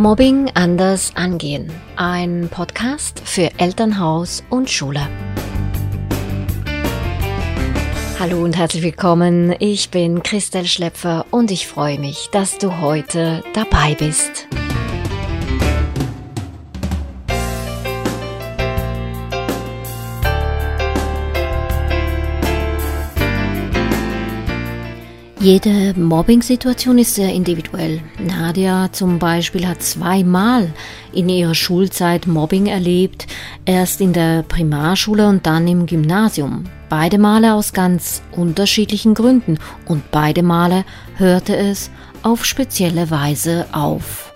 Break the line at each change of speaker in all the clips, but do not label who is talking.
Mobbing anders angehen. Ein Podcast für Elternhaus und Schule. Hallo und herzlich willkommen. Ich bin Christel Schlepfer und ich freue mich, dass du heute dabei bist. Jede Mobbing-Situation ist sehr individuell. Nadia zum Beispiel hat zweimal in ihrer Schulzeit Mobbing erlebt, erst in der Primarschule und dann im Gymnasium. Beide Male aus ganz unterschiedlichen Gründen und beide Male hörte es auf spezielle Weise auf.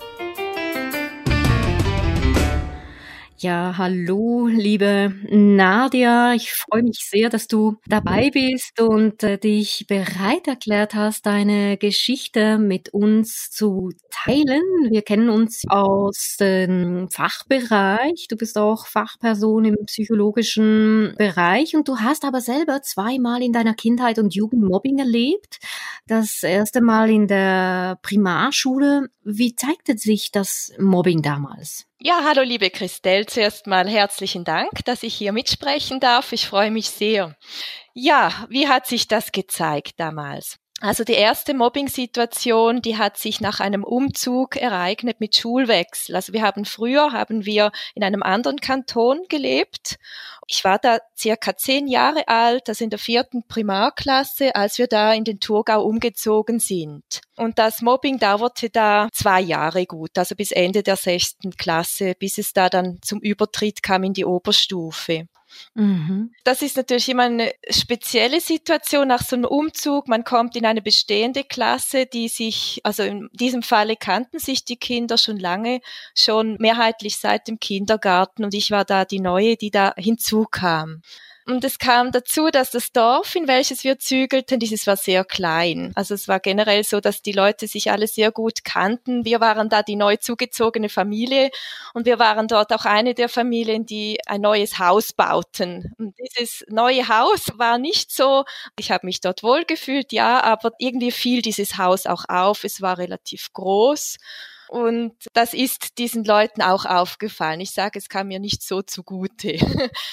Ja, hallo, liebe Nadia. Ich freue mich sehr, dass du dabei bist und äh, dich bereit erklärt hast, deine Geschichte mit uns zu teilen. Wir kennen uns aus dem Fachbereich. Du bist auch Fachperson im psychologischen Bereich und du hast aber selber zweimal in deiner Kindheit und Jugend Mobbing erlebt. Das erste Mal in der Primarschule. Wie zeigte sich das Mobbing damals?
Ja, hallo liebe Christelle. Zuerst mal herzlichen Dank, dass ich hier mitsprechen darf. Ich freue mich sehr. Ja, wie hat sich das gezeigt damals? Also die erste Mobbing-Situation, die hat sich nach einem Umzug ereignet mit Schulwechsel. Also wir haben früher, haben wir in einem anderen Kanton gelebt. Ich war da circa zehn Jahre alt, also in der vierten Primarklasse, als wir da in den Thurgau umgezogen sind. Und das Mobbing dauerte da zwei Jahre gut, also bis Ende der sechsten Klasse, bis es da dann zum Übertritt kam in die Oberstufe. Mhm. Das ist natürlich immer eine spezielle Situation nach so einem Umzug. Man kommt in eine bestehende Klasse, die sich, also in diesem Falle kannten sich die Kinder schon lange, schon mehrheitlich seit dem Kindergarten und ich war da die Neue, die da hinzukam. Und es kam dazu, dass das Dorf, in welches wir zügelten, dieses war sehr klein. Also es war generell so, dass die Leute sich alle sehr gut kannten. Wir waren da die neu zugezogene Familie und wir waren dort auch eine der Familien, die ein neues Haus bauten. Und dieses neue Haus war nicht so, ich habe mich dort wohlgefühlt, ja, aber irgendwie fiel dieses Haus auch auf. Es war relativ groß. Und das ist diesen Leuten auch aufgefallen. Ich sage, es kam mir nicht so zugute.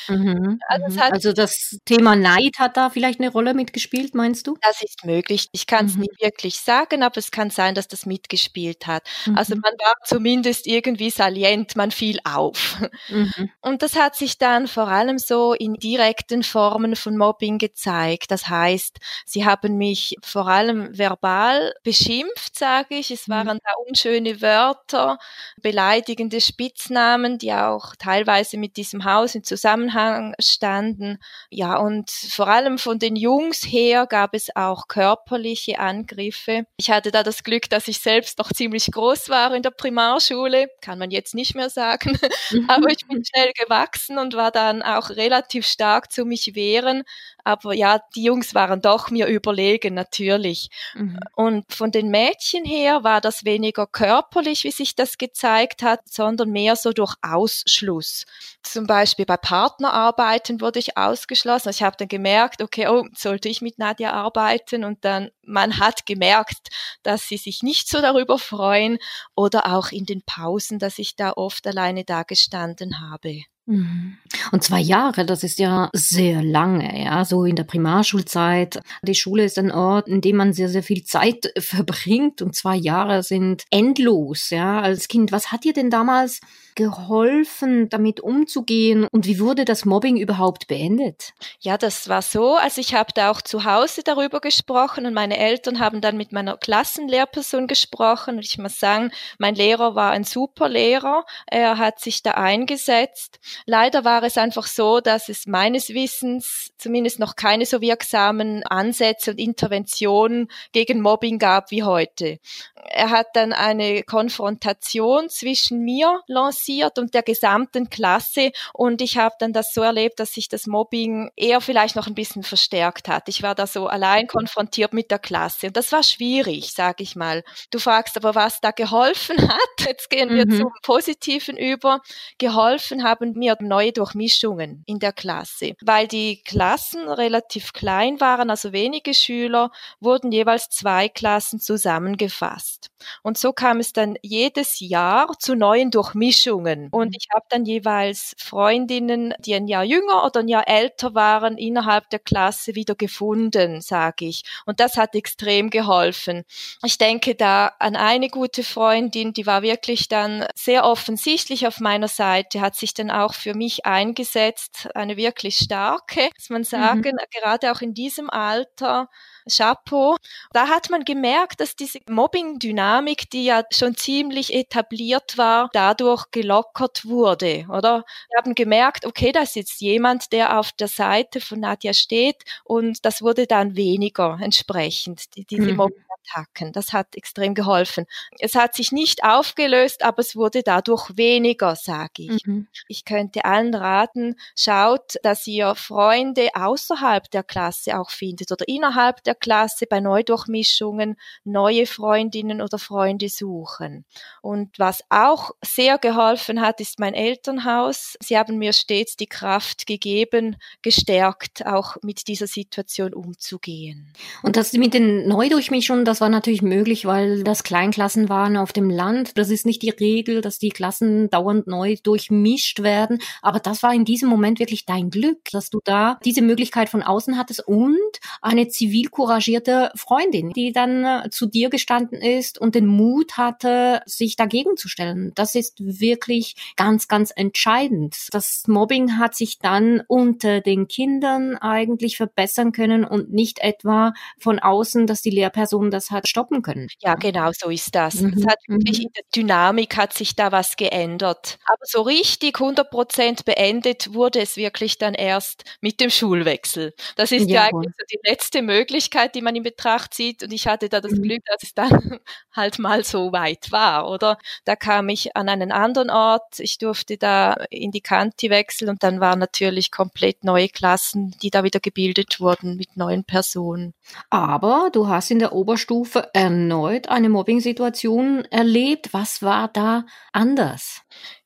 Mhm, also, mhm. also, das Thema Neid hat da vielleicht eine Rolle mitgespielt, meinst du?
Das ist möglich. Ich kann es mhm. nicht wirklich sagen, aber es kann sein, dass das mitgespielt hat. Also mhm. man war zumindest irgendwie salient, man fiel auf. Mhm. Und das hat sich dann vor allem so in direkten Formen von Mobbing gezeigt. Das heißt, sie haben mich vor allem verbal beschimpft, sage ich. Es mhm. waren da unschöne Wörter beleidigende Spitznamen, die auch teilweise mit diesem Haus in Zusammenhang standen. Ja, und vor allem von den Jungs her gab es auch körperliche Angriffe. Ich hatte da das Glück, dass ich selbst noch ziemlich groß war in der Primarschule, kann man jetzt nicht mehr sagen, aber ich bin schnell gewachsen und war dann auch relativ stark zu mich wehren. Aber ja, die Jungs waren doch mir überlegen, natürlich. Mhm. Und von den Mädchen her war das weniger körperlich, wie sich das gezeigt hat, sondern mehr so durch Ausschluss. Zum Beispiel bei Partnerarbeiten wurde ich ausgeschlossen. Also ich habe dann gemerkt, okay, oh, sollte ich mit Nadja arbeiten? Und dann, man hat gemerkt, dass sie sich nicht so darüber freuen oder auch in den Pausen, dass ich da oft alleine da gestanden habe.
Mhm. Und zwei Jahre, das ist ja sehr lange, ja, so in der Primarschulzeit. Die Schule ist ein Ort, in dem man sehr, sehr viel Zeit verbringt und zwei Jahre sind endlos, ja, als Kind. Was hat dir denn damals geholfen, damit umzugehen? Und wie wurde das Mobbing überhaupt beendet?
Ja, das war so. Also ich habe da auch zu Hause darüber gesprochen und meine Eltern haben dann mit meiner Klassenlehrperson gesprochen. Und ich muss sagen, mein Lehrer war ein super Lehrer. Er hat sich da eingesetzt. Leider war es einfach so, dass es meines Wissens zumindest noch keine so wirksamen Ansätze und Interventionen gegen Mobbing gab wie heute. Er hat dann eine Konfrontation zwischen mir lanciert passiert und der gesamten Klasse. Und ich habe dann das so erlebt, dass sich das Mobbing eher vielleicht noch ein bisschen verstärkt hat. Ich war da so allein konfrontiert mit der Klasse. Und das war schwierig, sage ich mal. Du fragst aber, was da geholfen hat. Jetzt gehen wir mhm. zum Positiven über. Geholfen haben mir neue Durchmischungen in der Klasse. Weil die Klassen relativ klein waren, also wenige Schüler, wurden jeweils zwei Klassen zusammengefasst. Und so kam es dann jedes Jahr zu neuen Durchmischungen. Und mhm. ich habe dann jeweils Freundinnen, die ein Jahr jünger oder ein Jahr älter waren, innerhalb der Klasse wieder gefunden, sage ich. Und das hat extrem geholfen. Ich denke da an eine gute Freundin, die war wirklich dann sehr offensichtlich auf meiner Seite, hat sich dann auch für mich eingesetzt, eine wirklich starke, muss man mhm. sagen, mhm. gerade auch in diesem Alter Chapeau. Da hat man gemerkt, dass diese Mobbing-Dynamik, die ja schon ziemlich etabliert war, dadurch gelockert wurde, oder? Wir haben gemerkt, okay, da ist jetzt jemand, der auf der Seite von Nadja steht und das wurde dann weniger entsprechend, die, diese mhm. Mobbing Attacken. Das hat extrem geholfen. Es hat sich nicht aufgelöst, aber es wurde dadurch weniger, sage ich. Mhm. Ich könnte allen raten, schaut, dass ihr Freunde außerhalb der Klasse auch findet oder innerhalb der Klasse bei Neudurchmischungen neue Freundinnen oder Freunde suchen. Und was auch sehr geholfen hat, ist mein Elternhaus. Sie haben mir stets die Kraft gegeben, gestärkt, auch mit dieser Situation umzugehen.
Und das mit den Neudurchmischungen, das war natürlich möglich, weil das Kleinklassen waren auf dem Land. Das ist nicht die Regel, dass die Klassen dauernd neu durchmischt werden. Aber das war in diesem Moment wirklich dein Glück, dass du da diese Möglichkeit von außen hattest und eine zivil couragierte Freundin, die dann äh, zu dir gestanden ist und den Mut hatte, sich dagegen zu stellen. Das ist wirklich ganz, ganz entscheidend. Das Mobbing hat sich dann unter den Kindern eigentlich verbessern können und nicht etwa von außen, dass die Lehrperson das das hat stoppen können.
Ja, genau, so ist das. Mhm. Es hat wirklich mhm. in der Dynamik hat sich da was geändert. Aber so richtig 100 Prozent beendet wurde es wirklich dann erst mit dem Schulwechsel. Das ist ja, ja eigentlich so die letzte Möglichkeit, die man in Betracht zieht. Und ich hatte da das mhm. Glück, dass es dann halt mal so weit war, oder? Da kam ich an einen anderen Ort. Ich durfte da in die Kanti wechseln und dann waren natürlich komplett neue Klassen, die da wieder gebildet wurden mit neuen Personen.
Aber du hast in der Oberstufe Stufe erneut eine Mobbing-Situation erlebt. Was war da anders?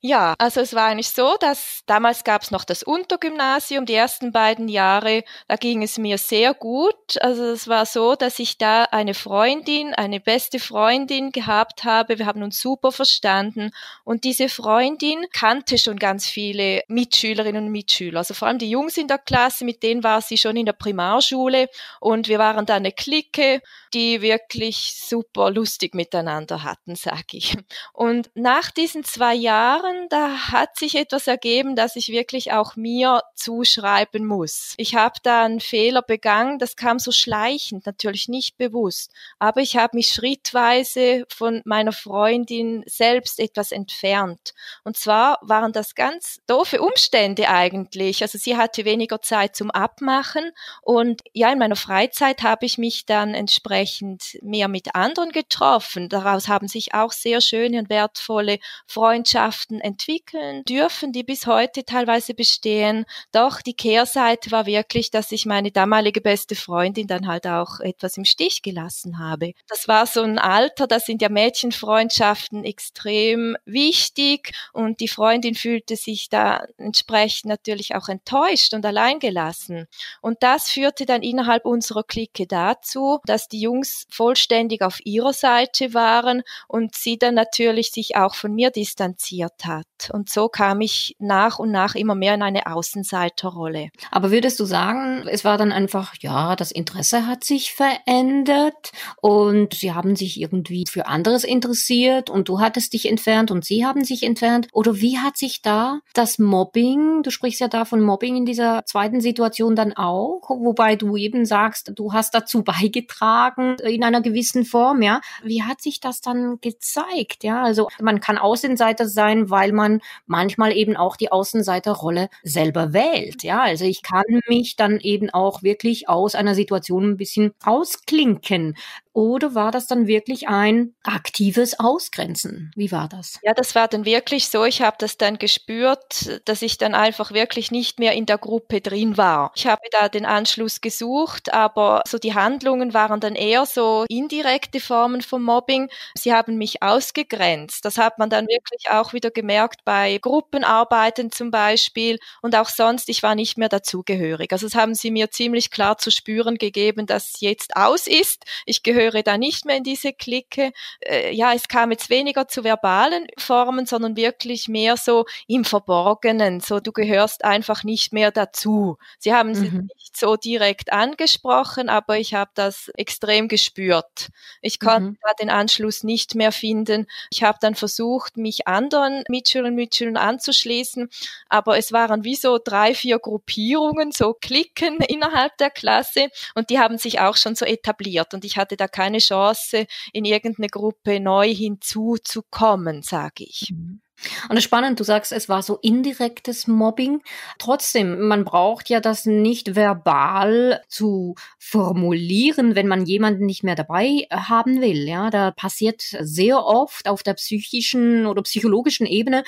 Ja, also es war eigentlich so, dass damals gab es noch das Untergymnasium, die ersten beiden Jahre, da ging es mir sehr gut. Also es war so, dass ich da eine Freundin, eine beste Freundin gehabt habe. Wir haben uns super verstanden und diese Freundin kannte schon ganz viele Mitschülerinnen und Mitschüler. Also vor allem die Jungs in der Klasse, mit denen war sie schon in der Primarschule und wir waren da eine Clique, die wirklich super lustig miteinander hatten, sag ich. Und nach diesen zwei Jahren Jahren, da hat sich etwas ergeben, das ich wirklich auch mir zuschreiben muss. Ich habe da einen Fehler begangen, das kam so schleichend, natürlich nicht bewusst, aber ich habe mich schrittweise von meiner Freundin selbst etwas entfernt. Und zwar waren das ganz doofe Umstände eigentlich. Also sie hatte weniger Zeit zum Abmachen und ja, in meiner Freizeit habe ich mich dann entsprechend mehr mit anderen getroffen. Daraus haben sich auch sehr schöne und wertvolle Freundschaften entwickeln dürfen, die bis heute teilweise bestehen. Doch die Kehrseite war wirklich, dass ich meine damalige beste Freundin dann halt auch etwas im Stich gelassen habe. Das war so ein Alter, da sind ja Mädchenfreundschaften extrem wichtig und die Freundin fühlte sich da entsprechend natürlich auch enttäuscht und alleingelassen. Und das führte dann innerhalb unserer Clique dazu, dass die Jungs vollständig auf ihrer Seite waren und sie dann natürlich sich auch von mir distanziert haben hat. Und so kam ich nach und nach immer mehr in eine Außenseiterrolle.
Aber würdest du sagen, es war dann einfach, ja, das Interesse hat sich verändert und sie haben sich irgendwie für anderes interessiert und du hattest dich entfernt und sie haben sich entfernt? Oder wie hat sich da das Mobbing, du sprichst ja da von Mobbing in dieser zweiten Situation dann auch, wobei du eben sagst, du hast dazu beigetragen in einer gewissen Form, ja. Wie hat sich das dann gezeigt? Ja, also man kann Außenseiter sein, weil man manchmal eben auch die Außenseiterrolle selber wählt. Ja, also ich kann mich dann eben auch wirklich aus einer Situation ein bisschen ausklinken. Oder war das dann wirklich ein aktives Ausgrenzen? Wie war das?
Ja, das war dann wirklich so. Ich habe das dann gespürt, dass ich dann einfach wirklich nicht mehr in der Gruppe drin war. Ich habe da den Anschluss gesucht, aber so die Handlungen waren dann eher so indirekte Formen von Mobbing. Sie haben mich ausgegrenzt. Das hat man dann wirklich auch wieder gemerkt bei Gruppenarbeiten zum Beispiel und auch sonst. Ich war nicht mehr dazugehörig. Also das haben sie mir ziemlich klar zu spüren gegeben, dass jetzt aus ist. Ich gehöre da nicht mehr in diese Clique. Äh, ja, es kam jetzt weniger zu verbalen Formen, sondern wirklich mehr so im Verborgenen. So, du gehörst einfach nicht mehr dazu. Sie haben mhm. es nicht so direkt angesprochen, aber ich habe das extrem gespürt. Ich konnte mhm. da den Anschluss nicht mehr finden. Ich habe dann versucht, mich anderen Mitschülern und Mitschülern anzuschließen, aber es waren wie so drei, vier Gruppierungen, so Klicken innerhalb der Klasse und die haben sich auch schon so etabliert und ich hatte da keine Chance, in irgendeine Gruppe neu hinzuzukommen, sage ich.
Mhm. Und es ist spannend, du sagst, es war so indirektes Mobbing. Trotzdem, man braucht ja das nicht verbal zu formulieren, wenn man jemanden nicht mehr dabei haben will. Ja, da passiert sehr oft auf der psychischen oder psychologischen Ebene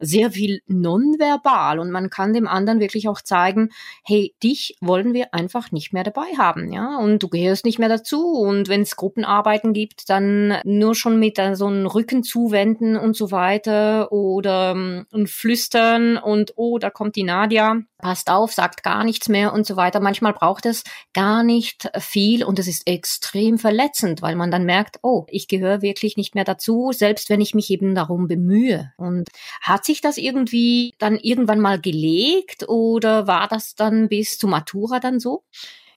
sehr viel nonverbal und man kann dem anderen wirklich auch zeigen, hey, dich wollen wir einfach nicht mehr dabei haben, ja, und du gehörst nicht mehr dazu und wenn es Gruppenarbeiten gibt, dann nur schon mit so einem Rücken zuwenden und so weiter oder ähm, und flüstern und oh, da kommt die Nadia, passt auf, sagt gar nichts mehr und so weiter. Manchmal braucht es gar nicht viel und es ist extrem verletzend, weil man dann merkt, oh, ich gehöre wirklich nicht mehr dazu, selbst wenn ich mich eben darum bemühe. Und hat sich das irgendwie dann irgendwann mal gelegt oder war das dann bis zu Matura dann so?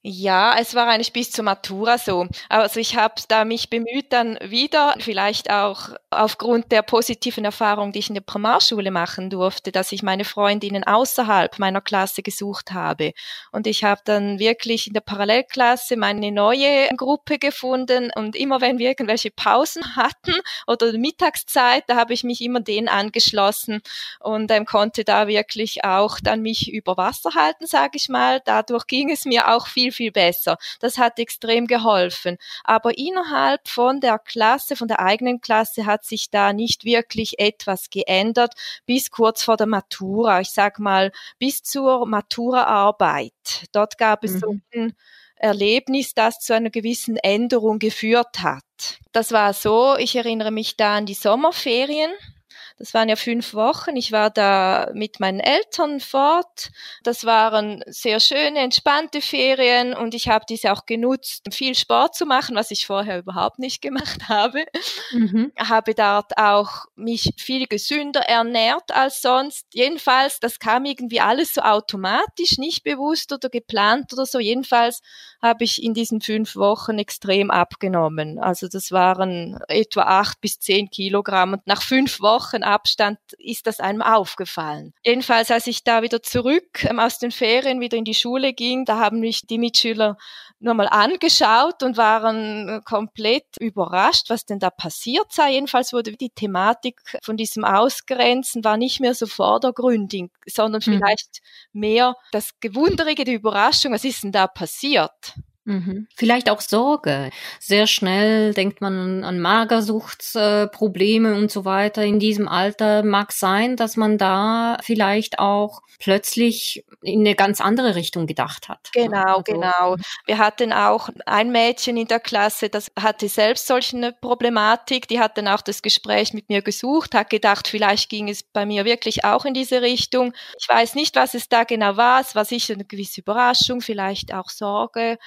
Ja, es war eigentlich bis zur Matura so. Also ich habe da mich bemüht dann wieder, vielleicht auch aufgrund der positiven Erfahrung, die ich in der Primarschule machen durfte, dass ich meine Freundinnen außerhalb meiner Klasse gesucht habe. Und ich habe dann wirklich in der Parallelklasse meine neue Gruppe gefunden und immer wenn wir irgendwelche Pausen hatten oder Mittagszeit, da habe ich mich immer denen angeschlossen und ähm, konnte da wirklich auch dann mich über Wasser halten, sage ich mal. Dadurch ging es mir auch viel viel besser. Das hat extrem geholfen. Aber innerhalb von der Klasse, von der eigenen Klasse hat sich da nicht wirklich etwas geändert bis kurz vor der Matura. Ich sag mal bis zur Maturaarbeit. Dort gab es mhm. so ein Erlebnis, das zu einer gewissen Änderung geführt hat. Das war so, ich erinnere mich da an die Sommerferien. Das waren ja fünf Wochen. Ich war da mit meinen Eltern fort. Das waren sehr schöne, entspannte Ferien und ich habe diese auch genutzt, viel Sport zu machen, was ich vorher überhaupt nicht gemacht habe. Mhm. Habe dort auch mich viel gesünder ernährt als sonst. Jedenfalls, das kam irgendwie alles so automatisch, nicht bewusst oder geplant oder so. Jedenfalls habe ich in diesen fünf Wochen extrem abgenommen. Also das waren etwa acht bis zehn Kilogramm und nach fünf Wochen Abstand ist das einem aufgefallen. Jedenfalls, als ich da wieder zurück ähm, aus den Ferien wieder in die Schule ging, da haben mich die Mitschüler nur mal angeschaut und waren äh, komplett überrascht, was denn da passiert sei. Jedenfalls wurde die Thematik von diesem Ausgrenzen war nicht mehr so vordergründig, sondern mhm. vielleicht mehr das Gewunderige, die Überraschung, was ist denn da passiert?
Mhm. Vielleicht auch Sorge. Sehr schnell denkt man an Magersuchtsprobleme und so weiter. In diesem Alter mag sein, dass man da vielleicht auch plötzlich in eine ganz andere Richtung gedacht hat.
Genau, also, genau. Wir hatten auch ein Mädchen in der Klasse, das hatte selbst solche eine Problematik. Die hat dann auch das Gespräch mit mir gesucht, hat gedacht, vielleicht ging es bei mir wirklich auch in diese Richtung. Ich weiß nicht, was es da genau war. Es war sicher eine gewisse Überraschung, vielleicht auch Sorge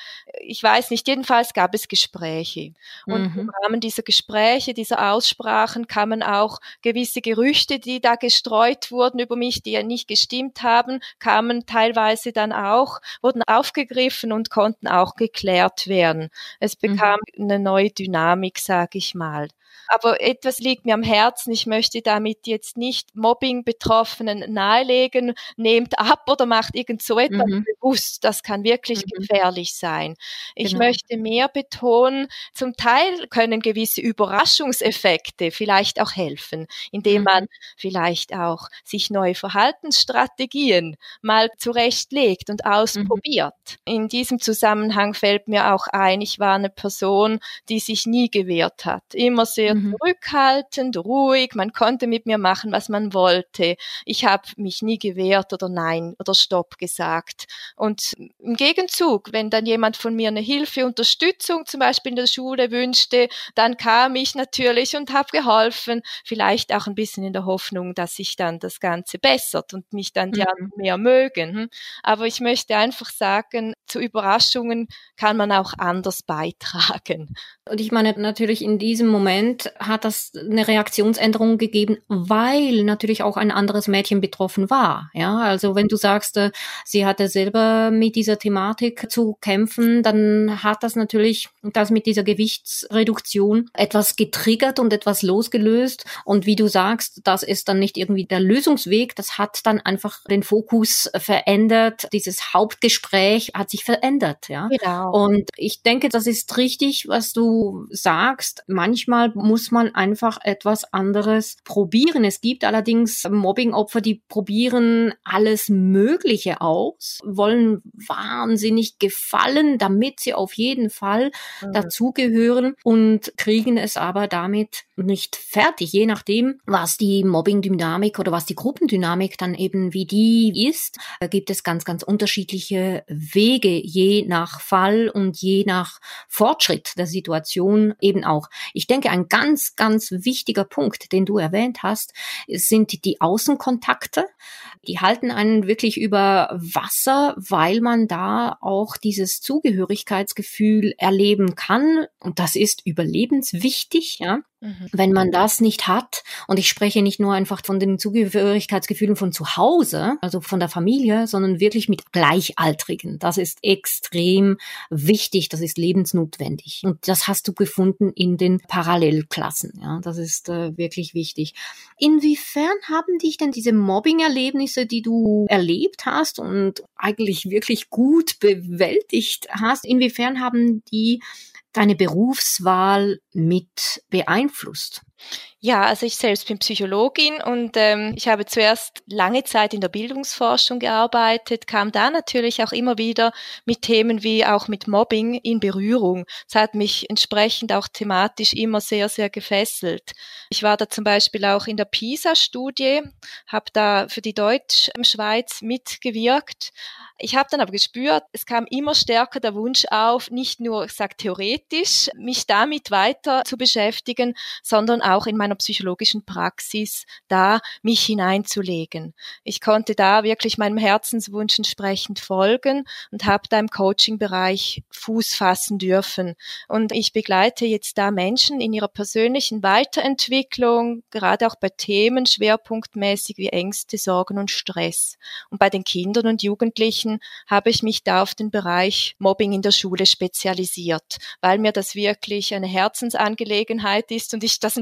ich weiß nicht, jedenfalls gab es Gespräche. Und mhm. im Rahmen dieser Gespräche, dieser Aussprachen kamen auch gewisse Gerüchte, die da gestreut wurden über mich, die ja nicht gestimmt haben, kamen teilweise dann auch, wurden aufgegriffen und konnten auch geklärt werden. Es mhm. bekam mhm. eine neue Dynamik, sage ich mal. Aber etwas liegt mir am Herzen. Ich möchte damit jetzt nicht Mobbing-Betroffenen nahelegen, nehmt ab oder macht irgend so etwas mhm. bewusst. Das kann wirklich mhm. gefährlich sein. Ich genau. möchte mehr betonen, zum Teil können gewisse Überraschungseffekte vielleicht auch helfen, indem man mhm. vielleicht auch sich neue Verhaltensstrategien mal zurechtlegt und ausprobiert. Mhm. In diesem Zusammenhang fällt mir auch ein, ich war eine Person, die sich nie gewehrt hat. Immer sehr mhm. zurückhaltend, ruhig, man konnte mit mir machen, was man wollte. Ich habe mich nie gewehrt oder nein oder stopp gesagt. Und im Gegenzug, wenn dann jemand von mir eine Hilfe, Unterstützung zum Beispiel in der Schule wünschte, dann kam ich natürlich und habe geholfen, vielleicht auch ein bisschen in der Hoffnung, dass sich dann das Ganze bessert und mich dann die mhm. anderen mehr mögen. Aber ich möchte einfach sagen, zu Überraschungen kann man auch anders beitragen.
Und ich meine, natürlich in diesem Moment hat das eine Reaktionsänderung gegeben, weil natürlich auch ein anderes Mädchen betroffen war. Ja, also wenn du sagst, äh, sie hatte selber mit dieser Thematik zu kämpfen, dann hat das natürlich das mit dieser Gewichtsreduktion etwas getriggert und etwas losgelöst. Und wie du sagst, das ist dann nicht irgendwie der Lösungsweg. Das hat dann einfach den Fokus verändert. Dieses Hauptgespräch hat sich verändert. Ja, genau. Und ich denke, das ist richtig, was du sagst, manchmal muss man einfach etwas anderes probieren. Es gibt allerdings Mobbingopfer, die probieren alles Mögliche aus, wollen wahnsinnig gefallen, damit sie auf jeden Fall mhm. dazugehören und kriegen es aber damit nicht fertig, je nachdem, was die Mobbing-Dynamik oder was die Gruppendynamik dann eben wie die ist, da gibt es ganz, ganz unterschiedliche Wege, je nach Fall und je nach Fortschritt der Situation. Eben auch. Ich denke, ein ganz, ganz wichtiger Punkt, den du erwähnt hast, sind die Außenkontakte. Die halten einen wirklich über Wasser, weil man da auch dieses Zugehörigkeitsgefühl erleben kann. Und das ist überlebenswichtig, ja. Mhm. Wenn man das nicht hat, und ich spreche nicht nur einfach von den Zugehörigkeitsgefühlen von zu Hause, also von der Familie, sondern wirklich mit Gleichaltrigen. Das ist extrem wichtig, das ist lebensnotwendig. Und das hast du gefunden in den Parallelklassen. Ja, das ist äh, wirklich wichtig. Inwiefern haben dich denn diese Mobbing-Erlebnisse, die du erlebt hast und eigentlich wirklich gut bewältigt hast, inwiefern haben die deine Berufswahl mit beeinflusst?
Ja, also ich selbst bin Psychologin und ähm, ich habe zuerst lange Zeit in der Bildungsforschung gearbeitet, kam da natürlich auch immer wieder mit Themen wie auch mit Mobbing in Berührung. Das hat mich entsprechend auch thematisch immer sehr, sehr gefesselt. Ich war da zum Beispiel auch in der PISA-Studie, habe da für die Deutschschweiz mitgewirkt ich habe dann aber gespürt, es kam immer stärker der Wunsch auf, nicht nur, ich sag theoretisch, mich damit weiter zu beschäftigen, sondern auch in meiner psychologischen Praxis da mich hineinzulegen. Ich konnte da wirklich meinem Herzenswunsch entsprechend folgen und habe da im Coaching-Bereich Fuß fassen dürfen. Und ich begleite jetzt da Menschen in ihrer persönlichen Weiterentwicklung, gerade auch bei Themen schwerpunktmäßig wie Ängste, Sorgen und Stress. Und bei den Kindern und Jugendlichen habe ich mich da auf den Bereich Mobbing in der Schule spezialisiert, weil mir das wirklich eine Herzensangelegenheit ist und ich das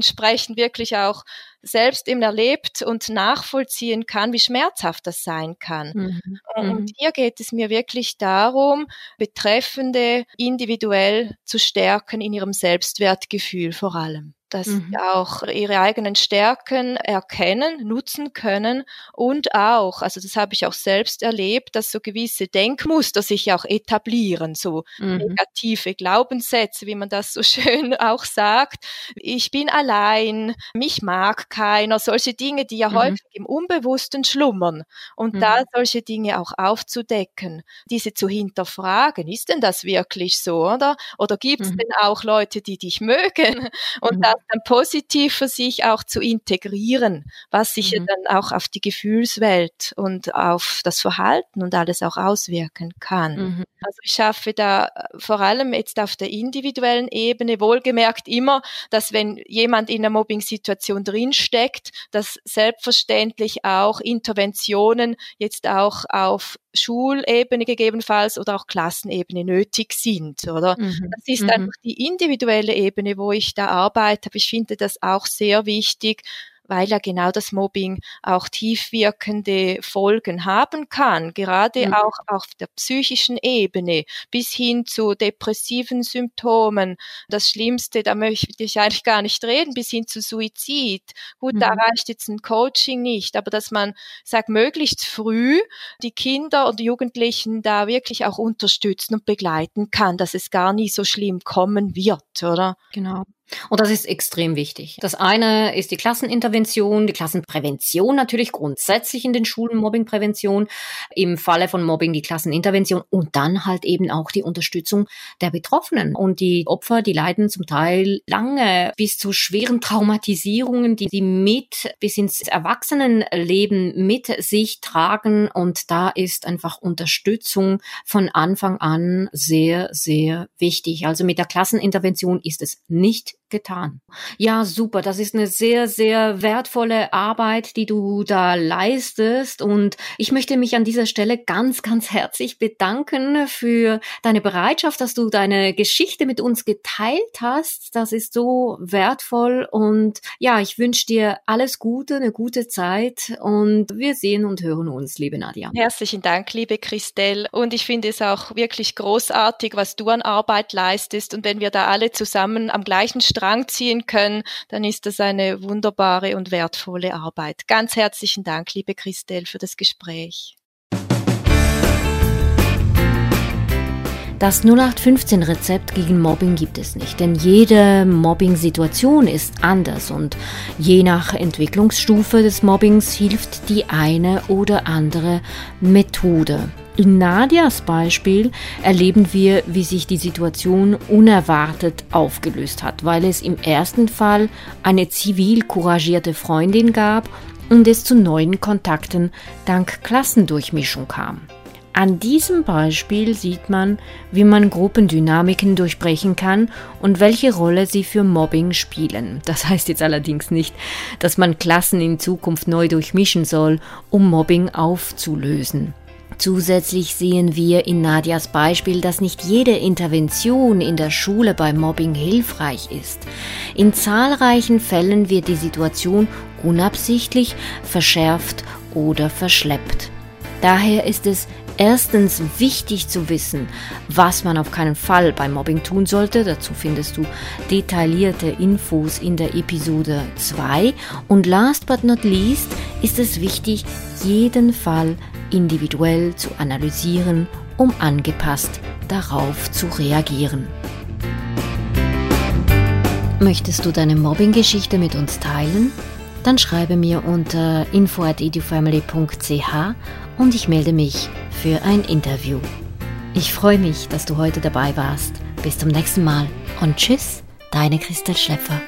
wirklich auch selbst eben erlebt und nachvollziehen kann, wie schmerzhaft das sein kann. Mhm. Und mhm. hier geht es mir wirklich darum, Betreffende individuell zu stärken in ihrem Selbstwertgefühl vor allem dass mhm. sie auch ihre eigenen Stärken erkennen, nutzen können und auch, also das habe ich auch selbst erlebt, dass so gewisse Denkmuster sich auch etablieren, so mhm. negative Glaubenssätze, wie man das so schön auch sagt. Ich bin allein, mich mag keiner, solche Dinge, die ja mhm. häufig im Unbewussten schlummern und da mhm. solche Dinge auch aufzudecken, diese zu hinterfragen, ist denn das wirklich so, oder? Oder gibt es mhm. denn auch Leute, die dich mögen und das dann positiv für sich auch zu integrieren, was sich mhm. ja dann auch auf die Gefühlswelt und auf das Verhalten und alles auch auswirken kann. Mhm. Also ich schaffe da äh, vor allem jetzt auf der individuellen Ebene wohlgemerkt immer, dass wenn jemand in einer Mobbing-Situation drinsteckt, dass selbstverständlich auch Interventionen jetzt auch auf Schulebene gegebenenfalls oder auch Klassenebene nötig sind, oder? Mhm. Das ist mhm. einfach die individuelle Ebene, wo ich da arbeite. Aber ich finde das auch sehr wichtig, weil ja genau das Mobbing auch tiefwirkende Folgen haben kann, gerade mhm. auch auf der psychischen Ebene bis hin zu depressiven Symptomen. Das Schlimmste, da möchte ich eigentlich gar nicht reden, bis hin zu Suizid. Gut, mhm. da reicht jetzt ein Coaching nicht, aber dass man sagt, möglichst früh die Kinder und Jugendlichen da wirklich auch unterstützen und begleiten kann, dass es gar nie so schlimm kommen wird, oder?
Genau. Und das ist extrem wichtig. Das eine ist die Klassenintervention, die Klassenprävention natürlich grundsätzlich in den Schulen, Mobbingprävention, im Falle von Mobbing die Klassenintervention und dann halt eben auch die Unterstützung der Betroffenen. Und die Opfer, die leiden zum Teil lange bis zu schweren Traumatisierungen, die sie mit bis ins Erwachsenenleben mit sich tragen. Und da ist einfach Unterstützung von Anfang an sehr, sehr wichtig. Also mit der Klassenintervention ist es nicht getan. Ja, super. Das ist eine sehr, sehr wertvolle Arbeit, die du da leistest. Und ich möchte mich an dieser Stelle ganz, ganz herzlich bedanken für deine Bereitschaft, dass du deine Geschichte mit uns geteilt hast. Das ist so wertvoll. Und ja, ich wünsche dir alles Gute, eine gute Zeit. Und wir sehen und hören uns, liebe Nadja.
Herzlichen Dank, liebe Christelle. Und ich finde es auch wirklich großartig, was du an Arbeit leistest. Und wenn wir da alle zusammen am gleichen Strang ziehen können, dann ist das eine wunderbare und wertvolle Arbeit. Ganz herzlichen Dank, liebe Christelle, für das Gespräch.
Das 0815-Rezept gegen Mobbing gibt es nicht, denn jede Mobbing-Situation ist anders und je nach Entwicklungsstufe des Mobbings hilft die eine oder andere Methode. In Nadias Beispiel erleben wir, wie sich die Situation unerwartet aufgelöst hat, weil es im ersten Fall eine zivil couragierte Freundin gab und es zu neuen Kontakten dank Klassendurchmischung kam. An diesem Beispiel sieht man, wie man Gruppendynamiken durchbrechen kann und welche Rolle sie für Mobbing spielen. Das heißt jetzt allerdings nicht, dass man Klassen in Zukunft neu durchmischen soll, um Mobbing aufzulösen. Zusätzlich sehen wir in Nadias Beispiel, dass nicht jede Intervention in der Schule bei Mobbing hilfreich ist. In zahlreichen Fällen wird die Situation unabsichtlich verschärft oder verschleppt. Daher ist es erstens wichtig zu wissen, was man auf keinen Fall beim Mobbing tun sollte. Dazu findest du detaillierte Infos in der Episode 2. Und last but not least ist es wichtig, jeden Fall individuell zu analysieren, um angepasst darauf zu reagieren. Möchtest du deine Mobbing-Geschichte mit uns teilen? Dann schreibe mir unter info@edufamily.ch und ich melde mich für ein Interview. Ich freue mich, dass du heute dabei warst. Bis zum nächsten Mal und tschüss, deine Christel Schlepfer.